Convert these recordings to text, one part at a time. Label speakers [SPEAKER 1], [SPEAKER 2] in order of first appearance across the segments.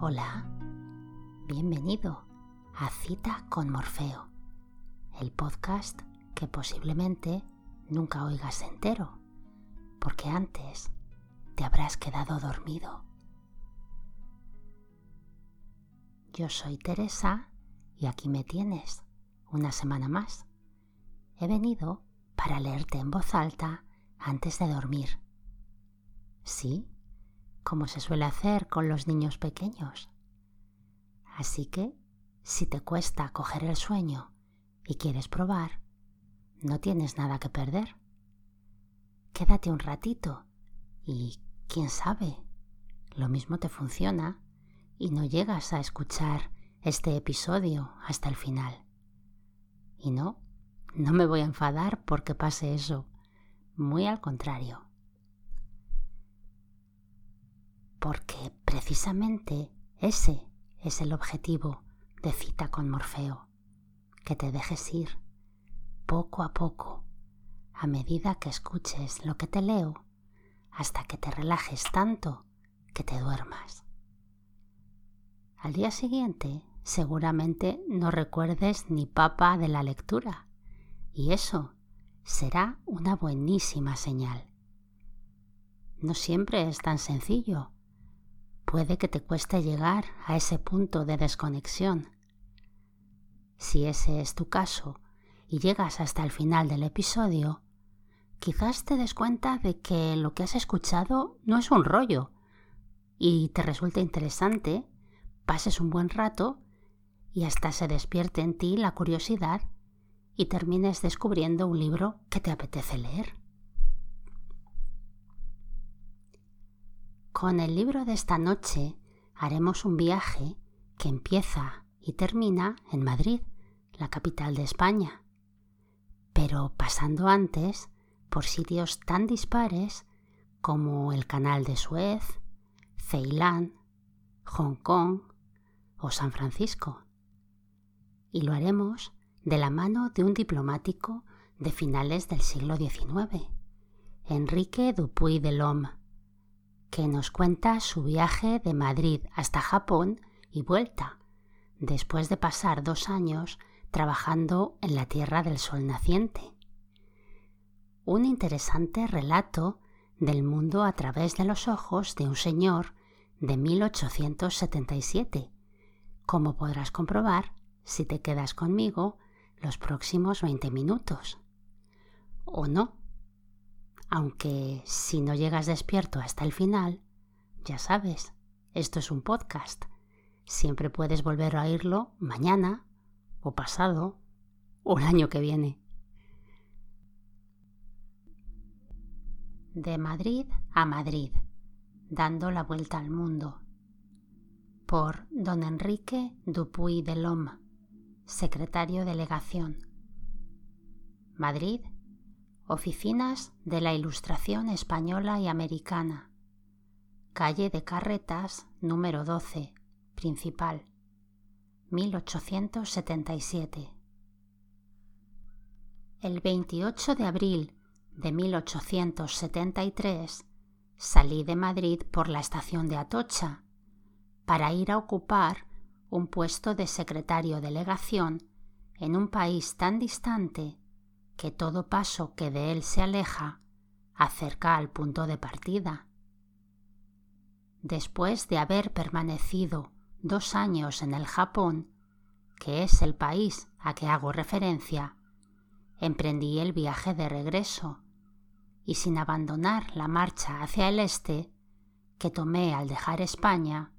[SPEAKER 1] Hola, bienvenido a Cita con Morfeo, el podcast que posiblemente nunca oigas entero, porque antes te habrás quedado dormido. Yo soy Teresa y aquí me tienes una semana más. He venido para leerte en voz alta antes de dormir. Sí, como se suele hacer con los niños pequeños. Así que, si te cuesta coger el sueño y quieres probar, no tienes nada que perder. Quédate un ratito y, quién sabe, lo mismo te funciona y no llegas a escuchar este episodio hasta el final. Y no, no me voy a enfadar porque pase eso. Muy al contrario. Porque precisamente ese es el objetivo de cita con Morfeo, que te dejes ir poco a poco, a medida que escuches lo que te leo, hasta que te relajes tanto que te duermas. Al día siguiente seguramente no recuerdes ni papa de la lectura, y eso será una buenísima señal. No siempre es tan sencillo puede que te cueste llegar a ese punto de desconexión. Si ese es tu caso y llegas hasta el final del episodio, quizás te des cuenta de que lo que has escuchado no es un rollo y te resulte interesante, pases un buen rato y hasta se despierte en ti la curiosidad y termines descubriendo un libro que te apetece leer. Con el libro de esta noche haremos un viaje que empieza y termina en Madrid, la capital de España, pero pasando antes por sitios tan dispares como el Canal de Suez, Ceilán, Hong Kong o San Francisco. Y lo haremos de la mano de un diplomático de finales del siglo XIX, Enrique Dupuy de Lome, que nos cuenta su viaje de Madrid hasta Japón y vuelta, después de pasar dos años trabajando en la Tierra del Sol naciente. Un interesante relato del mundo a través de los ojos de un señor de 1877, como podrás comprobar si te quedas conmigo los próximos 20 minutos. O no, aunque si no llegas despierto hasta el final, ya sabes, esto es un podcast. Siempre puedes volver a oírlo mañana o pasado o el año que viene. De Madrid a Madrid, dando la vuelta al mundo. Por don Enrique Dupuy de Loma, secretario delegación. Madrid, Oficinas de la Ilustración Española y Americana. Calle de Carretas, número 12, Principal. 1877. El 28 de abril de 1873 salí de Madrid por la estación de Atocha para ir a ocupar un puesto de secretario delegación en un país tan distante que todo paso que de él se aleja acerca al punto de partida. Después de haber permanecido dos años en el Japón, que es el país a que hago referencia, emprendí el viaje de regreso y sin abandonar la marcha hacia el este que tomé al dejar España,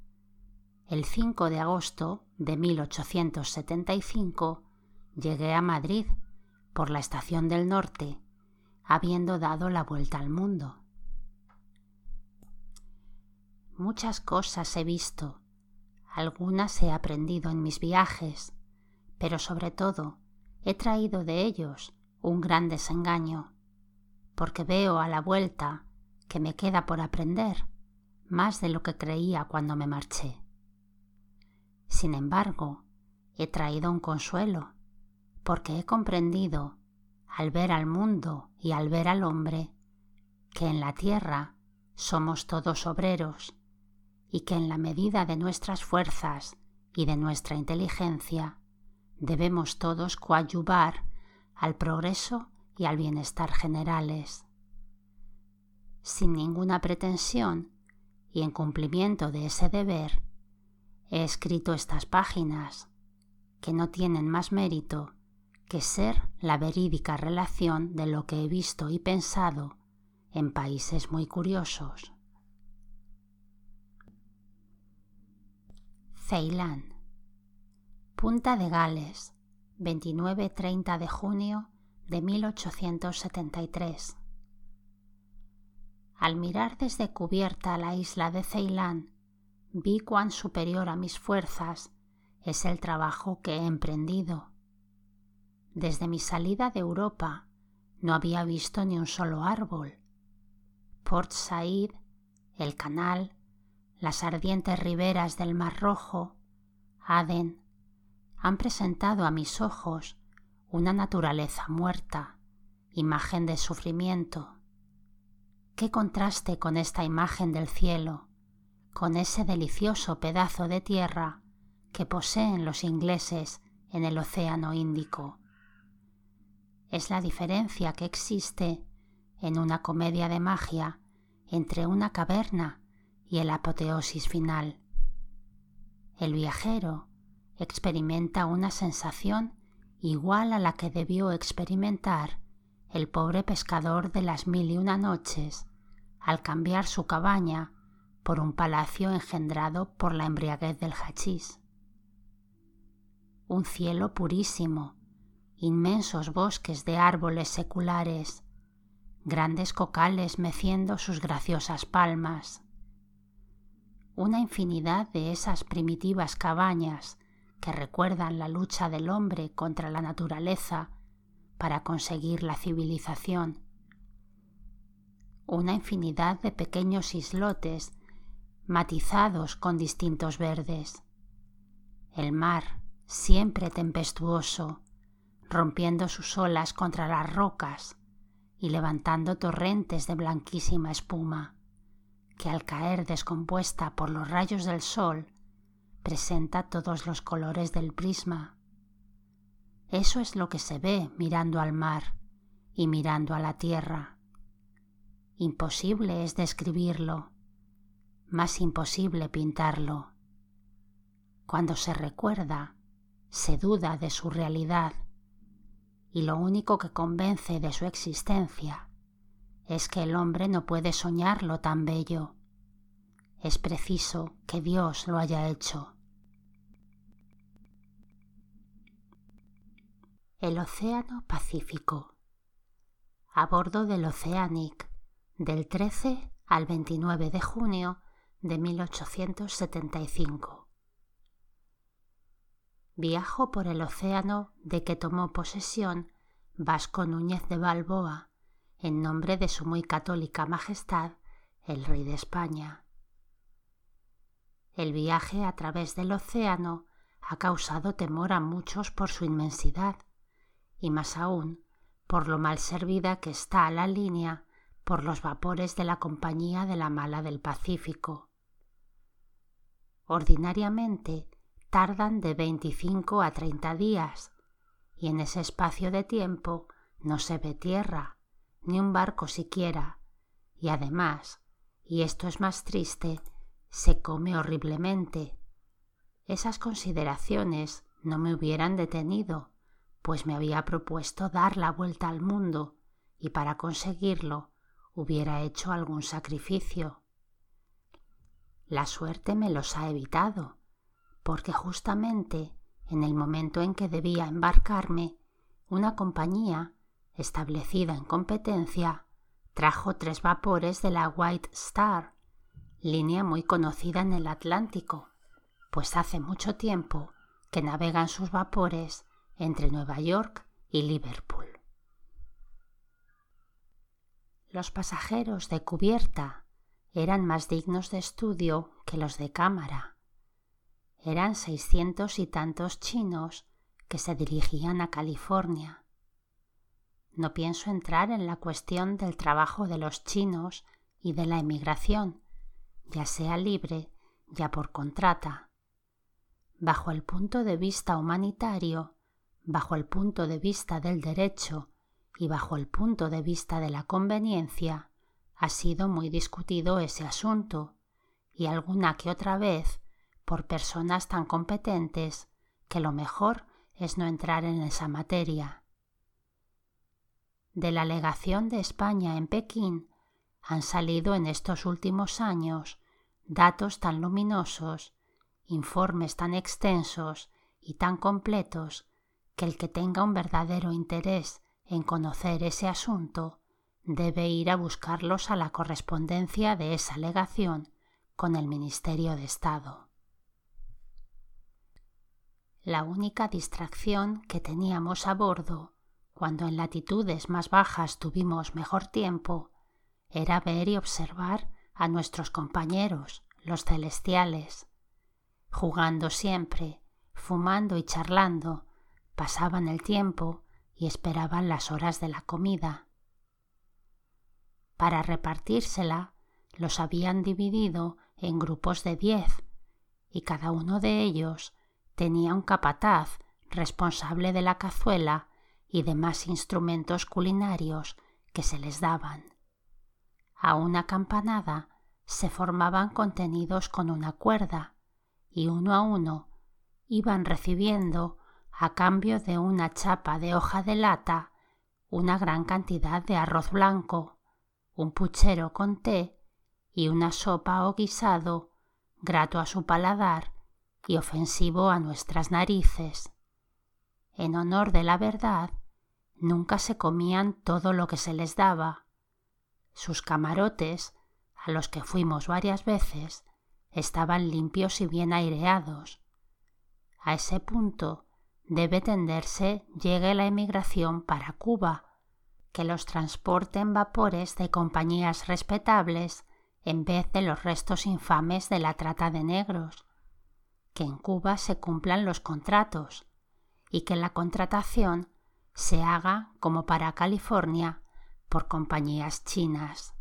[SPEAKER 1] el 5 de agosto de 1875 llegué a Madrid por la estación del norte, habiendo dado la vuelta al mundo. Muchas cosas he visto, algunas he aprendido en mis viajes, pero sobre todo he traído de ellos un gran desengaño, porque veo a la vuelta que me queda por aprender más de lo que creía cuando me marché. Sin embargo, he traído un consuelo, porque he comprendido, al ver al mundo y al ver al hombre, que en la tierra somos todos obreros y que en la medida de nuestras fuerzas y de nuestra inteligencia debemos todos coadyuvar al progreso y al bienestar generales. Sin ninguna pretensión y en cumplimiento de ese deber, he escrito estas páginas, que no tienen más mérito que ser la verídica relación de lo que he visto y pensado en países muy curiosos. Ceilán, Punta de Gales, 29-30 de junio de 1873. Al mirar desde cubierta la isla de Ceilán, vi cuán superior a mis fuerzas es el trabajo que he emprendido. Desde mi salida de Europa no había visto ni un solo árbol. Port Said, el canal, las ardientes riberas del Mar Rojo, Aden, han presentado a mis ojos una naturaleza muerta, imagen de sufrimiento. Qué contraste con esta imagen del cielo, con ese delicioso pedazo de tierra que poseen los ingleses en el Océano Índico. Es la diferencia que existe en una comedia de magia entre una caverna y el apoteosis final. El viajero experimenta una sensación igual a la que debió experimentar el pobre pescador de las mil y una noches al cambiar su cabaña por un palacio engendrado por la embriaguez del hachís un cielo purísimo, inmensos bosques de árboles seculares, grandes cocales meciendo sus graciosas palmas, una infinidad de esas primitivas cabañas que recuerdan la lucha del hombre contra la naturaleza para conseguir la civilización, una infinidad de pequeños islotes matizados con distintos verdes, el mar, siempre tempestuoso, rompiendo sus olas contra las rocas y levantando torrentes de blanquísima espuma, que al caer descompuesta por los rayos del sol, presenta todos los colores del prisma. Eso es lo que se ve mirando al mar y mirando a la tierra. Imposible es describirlo, más imposible pintarlo. Cuando se recuerda, se duda de su realidad y lo único que convence de su existencia es que el hombre no puede soñarlo tan bello. Es preciso que Dios lo haya hecho. El Océano Pacífico. A bordo del Oceanic del 13 al 29 de junio de 1875. Viajo por el océano de que tomó posesión Vasco Núñez de Balboa en nombre de su muy católica Majestad el Rey de España. El viaje a través del océano ha causado temor a muchos por su inmensidad y más aún por lo mal servida que está la línea por los vapores de la Compañía de la Mala del Pacífico. Ordinariamente tardan de 25 a 30 días y en ese espacio de tiempo no se ve tierra, ni un barco siquiera, y además, y esto es más triste, se come horriblemente. Esas consideraciones no me hubieran detenido, pues me había propuesto dar la vuelta al mundo y para conseguirlo hubiera hecho algún sacrificio. La suerte me los ha evitado porque justamente en el momento en que debía embarcarme, una compañía, establecida en competencia, trajo tres vapores de la White Star, línea muy conocida en el Atlántico, pues hace mucho tiempo que navegan sus vapores entre Nueva York y Liverpool. Los pasajeros de cubierta eran más dignos de estudio que los de cámara eran seiscientos y tantos chinos que se dirigían a California. No pienso entrar en la cuestión del trabajo de los chinos y de la emigración, ya sea libre, ya por contrata. Bajo el punto de vista humanitario, bajo el punto de vista del derecho y bajo el punto de vista de la conveniencia, ha sido muy discutido ese asunto, y alguna que otra vez por personas tan competentes que lo mejor es no entrar en esa materia. De la legación de España en Pekín han salido en estos últimos años datos tan luminosos, informes tan extensos y tan completos que el que tenga un verdadero interés en conocer ese asunto debe ir a buscarlos a la correspondencia de esa legación con el Ministerio de Estado. La única distracción que teníamos a bordo, cuando en latitudes más bajas tuvimos mejor tiempo, era ver y observar a nuestros compañeros, los celestiales. Jugando siempre, fumando y charlando, pasaban el tiempo y esperaban las horas de la comida. Para repartírsela, los habían dividido en grupos de diez, y cada uno de ellos tenía un capataz responsable de la cazuela y demás instrumentos culinarios que se les daban. A una campanada se formaban contenidos con una cuerda y uno a uno iban recibiendo a cambio de una chapa de hoja de lata una gran cantidad de arroz blanco, un puchero con té y una sopa o guisado grato a su paladar y ofensivo a nuestras narices. En honor de la verdad, nunca se comían todo lo que se les daba. Sus camarotes, a los que fuimos varias veces, estaban limpios y bien aireados. A ese punto debe tenderse llegue la emigración para Cuba, que los transporten vapores de compañías respetables en vez de los restos infames de la trata de negros, que en Cuba se cumplan los contratos y que la contratación se haga como para California por compañías chinas.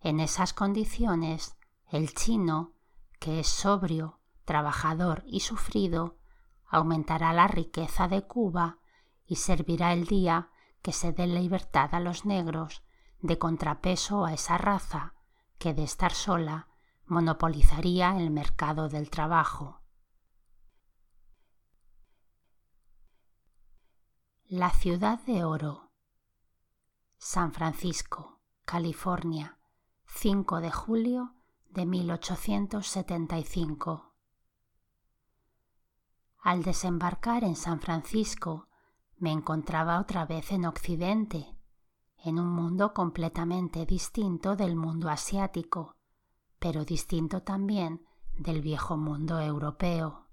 [SPEAKER 1] En esas condiciones, el chino, que es sobrio, trabajador y sufrido, aumentará la riqueza de Cuba y servirá el día que se dé libertad a los negros de contrapeso a esa raza que de estar sola monopolizaría el mercado del trabajo. La ciudad de oro. San Francisco, California, 5 de julio de 1875. Al desembarcar en San Francisco, me encontraba otra vez en Occidente, en un mundo completamente distinto del mundo asiático, pero distinto también del viejo mundo europeo.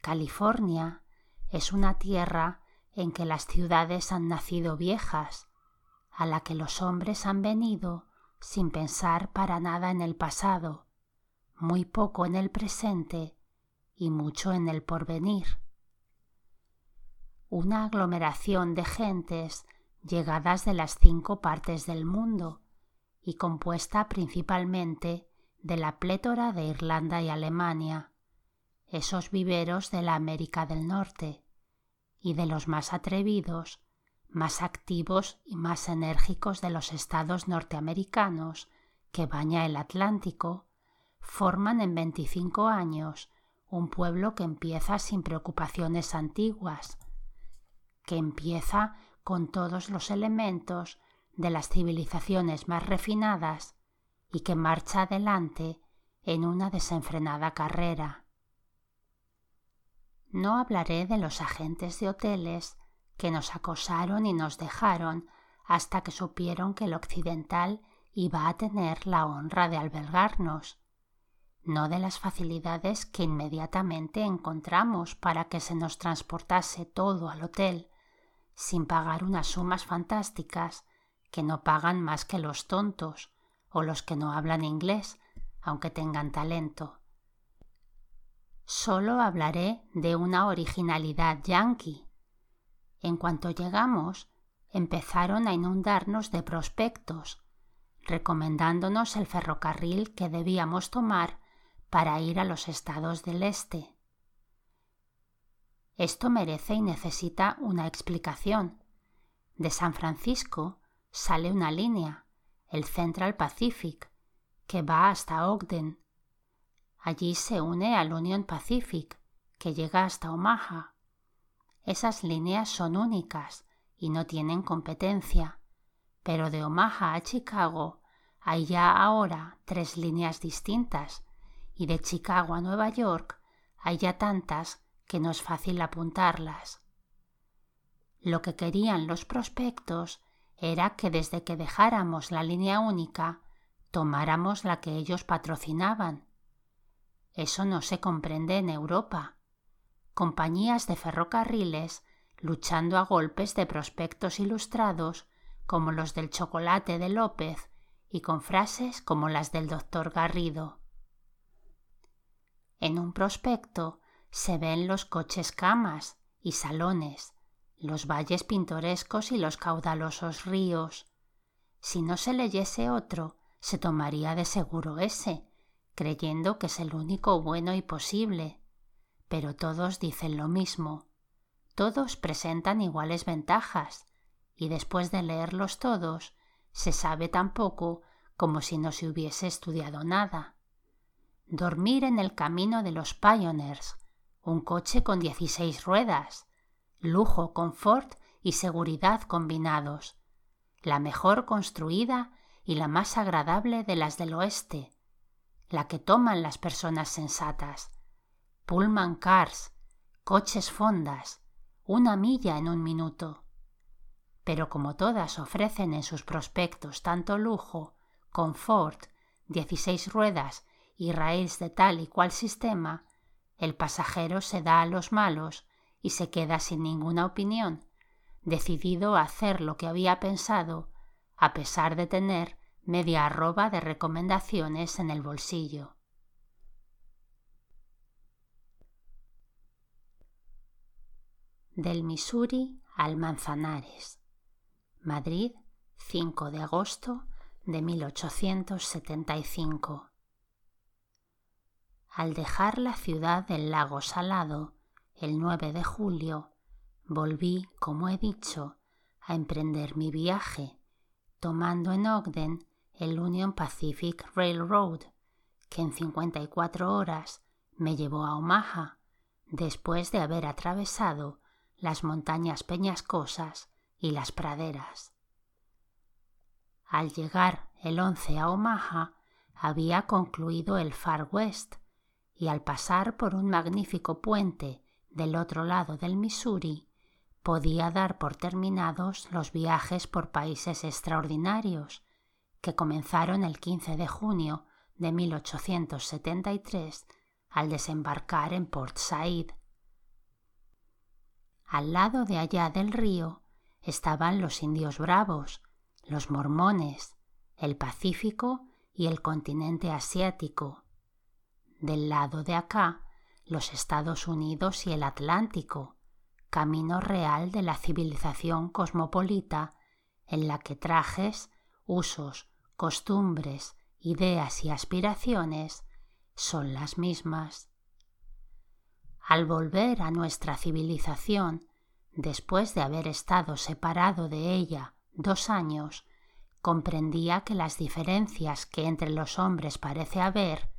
[SPEAKER 1] California es una tierra en que las ciudades han nacido viejas, a la que los hombres han venido sin pensar para nada en el pasado, muy poco en el presente y mucho en el porvenir. Una aglomeración de gentes llegadas de las cinco partes del mundo y compuesta principalmente de la plétora de Irlanda y Alemania, esos viveros de la América del Norte, y de los más atrevidos, más activos y más enérgicos de los estados norteamericanos que baña el Atlántico, forman en veinticinco años un pueblo que empieza sin preocupaciones antiguas, que empieza con todos los elementos de las civilizaciones más refinadas y que marcha adelante en una desenfrenada carrera. No hablaré de los agentes de hoteles que nos acosaron y nos dejaron hasta que supieron que el occidental iba a tener la honra de albergarnos, no de las facilidades que inmediatamente encontramos para que se nos transportase todo al hotel, sin pagar unas sumas fantásticas que no pagan más que los tontos o los que no hablan inglés, aunque tengan talento. Solo hablaré de una originalidad yanqui. En cuanto llegamos, empezaron a inundarnos de prospectos, recomendándonos el ferrocarril que debíamos tomar para ir a los estados del este. Esto merece y necesita una explicación. De San Francisco sale una línea, el Central Pacific, que va hasta Ogden. Allí se une al Union Pacific, que llega hasta Omaha. Esas líneas son únicas y no tienen competencia, pero de Omaha a Chicago hay ya ahora tres líneas distintas y de Chicago a Nueva York hay ya tantas que no es fácil apuntarlas. Lo que querían los prospectos era que desde que dejáramos la línea única tomáramos la que ellos patrocinaban. Eso no se comprende en Europa. Compañías de ferrocarriles luchando a golpes de prospectos ilustrados como los del chocolate de López y con frases como las del doctor Garrido. En un prospecto se ven los coches camas y salones, los valles pintorescos y los caudalosos ríos. Si no se leyese otro, se tomaría de seguro ese, creyendo que es el único bueno y posible. Pero todos dicen lo mismo. Todos presentan iguales ventajas, y después de leerlos todos, se sabe tan poco como si no se hubiese estudiado nada. Dormir en el camino de los Pioneers, un coche con dieciséis ruedas, lujo, confort y seguridad combinados, la mejor construida y la más agradable de las del oeste, la que toman las personas sensatas, Pullman cars, coches fondas, una milla en un minuto. Pero como todas ofrecen en sus prospectos tanto lujo, confort, dieciséis ruedas y raíz de tal y cual sistema, el pasajero se da a los malos y se queda sin ninguna opinión, decidido a hacer lo que había pensado, a pesar de tener media arroba de recomendaciones en el bolsillo. Del Missouri al Manzanares. Madrid, 5 de agosto de 1875. Al dejar la ciudad del lago Salado el 9 de julio, volví, como he dicho, a emprender mi viaje, tomando en Ogden el Union Pacific Railroad, que en 54 horas me llevó a Omaha, después de haber atravesado las montañas peñascosas y las praderas. Al llegar el 11 a Omaha, había concluido el Far West, y al pasar por un magnífico puente del otro lado del Missouri, podía dar por terminados los viajes por países extraordinarios que comenzaron el 15 de junio de 1873 al desembarcar en Port Said. Al lado de allá del río estaban los indios bravos, los mormones, el Pacífico y el continente asiático, del lado de acá los Estados Unidos y el Atlántico, camino real de la civilización cosmopolita en la que trajes, usos, costumbres, ideas y aspiraciones son las mismas. Al volver a nuestra civilización, después de haber estado separado de ella dos años, comprendía que las diferencias que entre los hombres parece haber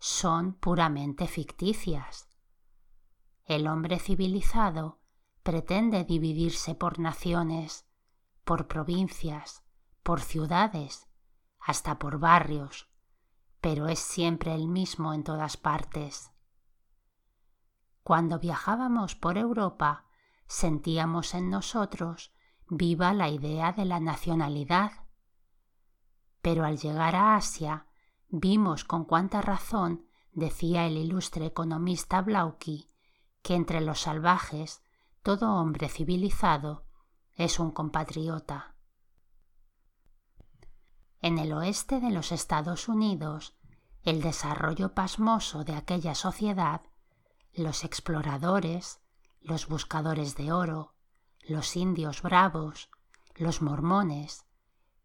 [SPEAKER 1] son puramente ficticias. El hombre civilizado pretende dividirse por naciones, por provincias, por ciudades, hasta por barrios, pero es siempre el mismo en todas partes. Cuando viajábamos por Europa, sentíamos en nosotros viva la idea de la nacionalidad. Pero al llegar a Asia, Vimos con cuánta razón decía el ilustre economista Blauky que entre los salvajes todo hombre civilizado es un compatriota. En el oeste de los Estados Unidos, el desarrollo pasmoso de aquella sociedad, los exploradores, los buscadores de oro, los indios bravos, los mormones,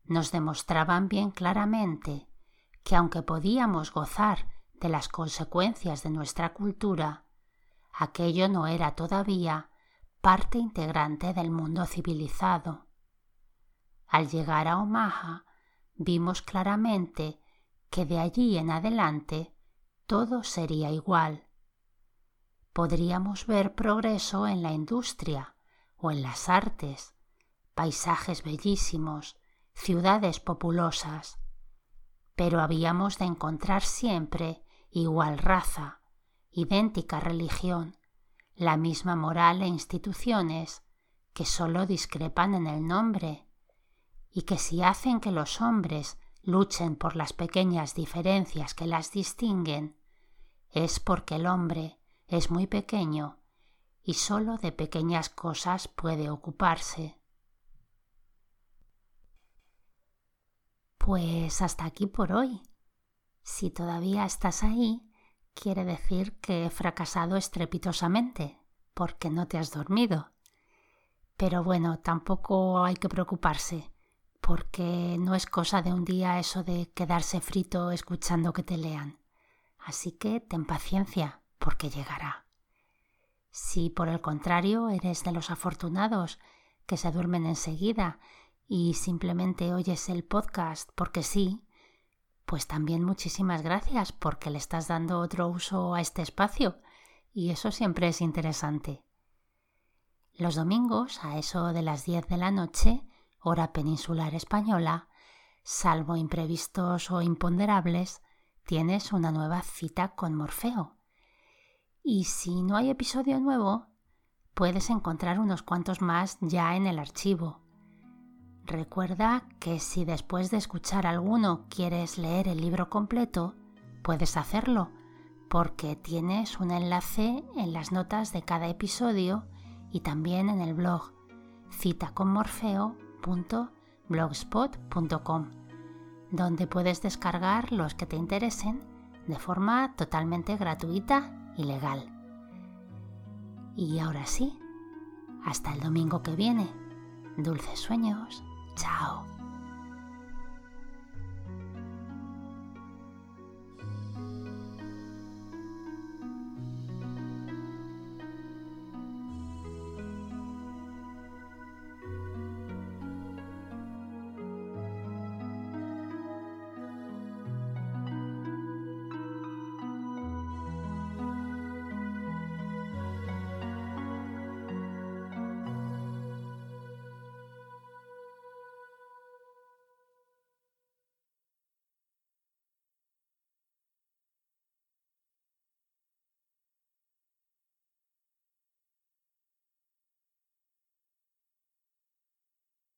[SPEAKER 1] nos demostraban bien claramente que aunque podíamos gozar de las consecuencias de nuestra cultura, aquello no era todavía parte integrante del mundo civilizado. Al llegar a Omaha, vimos claramente que de allí en adelante todo sería igual. Podríamos ver progreso en la industria o en las artes, paisajes bellísimos, ciudades populosas, pero habíamos de encontrar siempre igual raza, idéntica religión, la misma moral e instituciones que sólo discrepan en el nombre y que si hacen que los hombres luchen por las pequeñas diferencias que las distinguen, es porque el hombre es muy pequeño y sólo de pequeñas cosas puede ocuparse. Pues hasta aquí por hoy. Si todavía estás ahí, quiere decir que he fracasado estrepitosamente, porque no te has dormido. Pero bueno, tampoco hay que preocuparse, porque no es cosa de un día eso de quedarse frito escuchando que te lean. Así que ten paciencia, porque llegará. Si por el contrario eres de los afortunados que se duermen enseguida y simplemente oyes el podcast porque sí, pues también muchísimas gracias porque le estás dando otro uso a este espacio y eso siempre es interesante. Los domingos, a eso de las 10 de la noche, hora peninsular española, salvo imprevistos o imponderables, tienes una nueva cita con Morfeo. Y si no hay episodio nuevo, puedes encontrar unos cuantos más ya en el archivo. Recuerda que si después de escuchar alguno quieres leer el libro completo, puedes hacerlo, porque tienes un enlace en las notas de cada episodio y también en el blog citaconmorfeo.com blogspot.com, donde puedes descargar los que te interesen de forma totalmente gratuita y legal. Y ahora sí, hasta el domingo que viene. Dulces sueños. Ciao。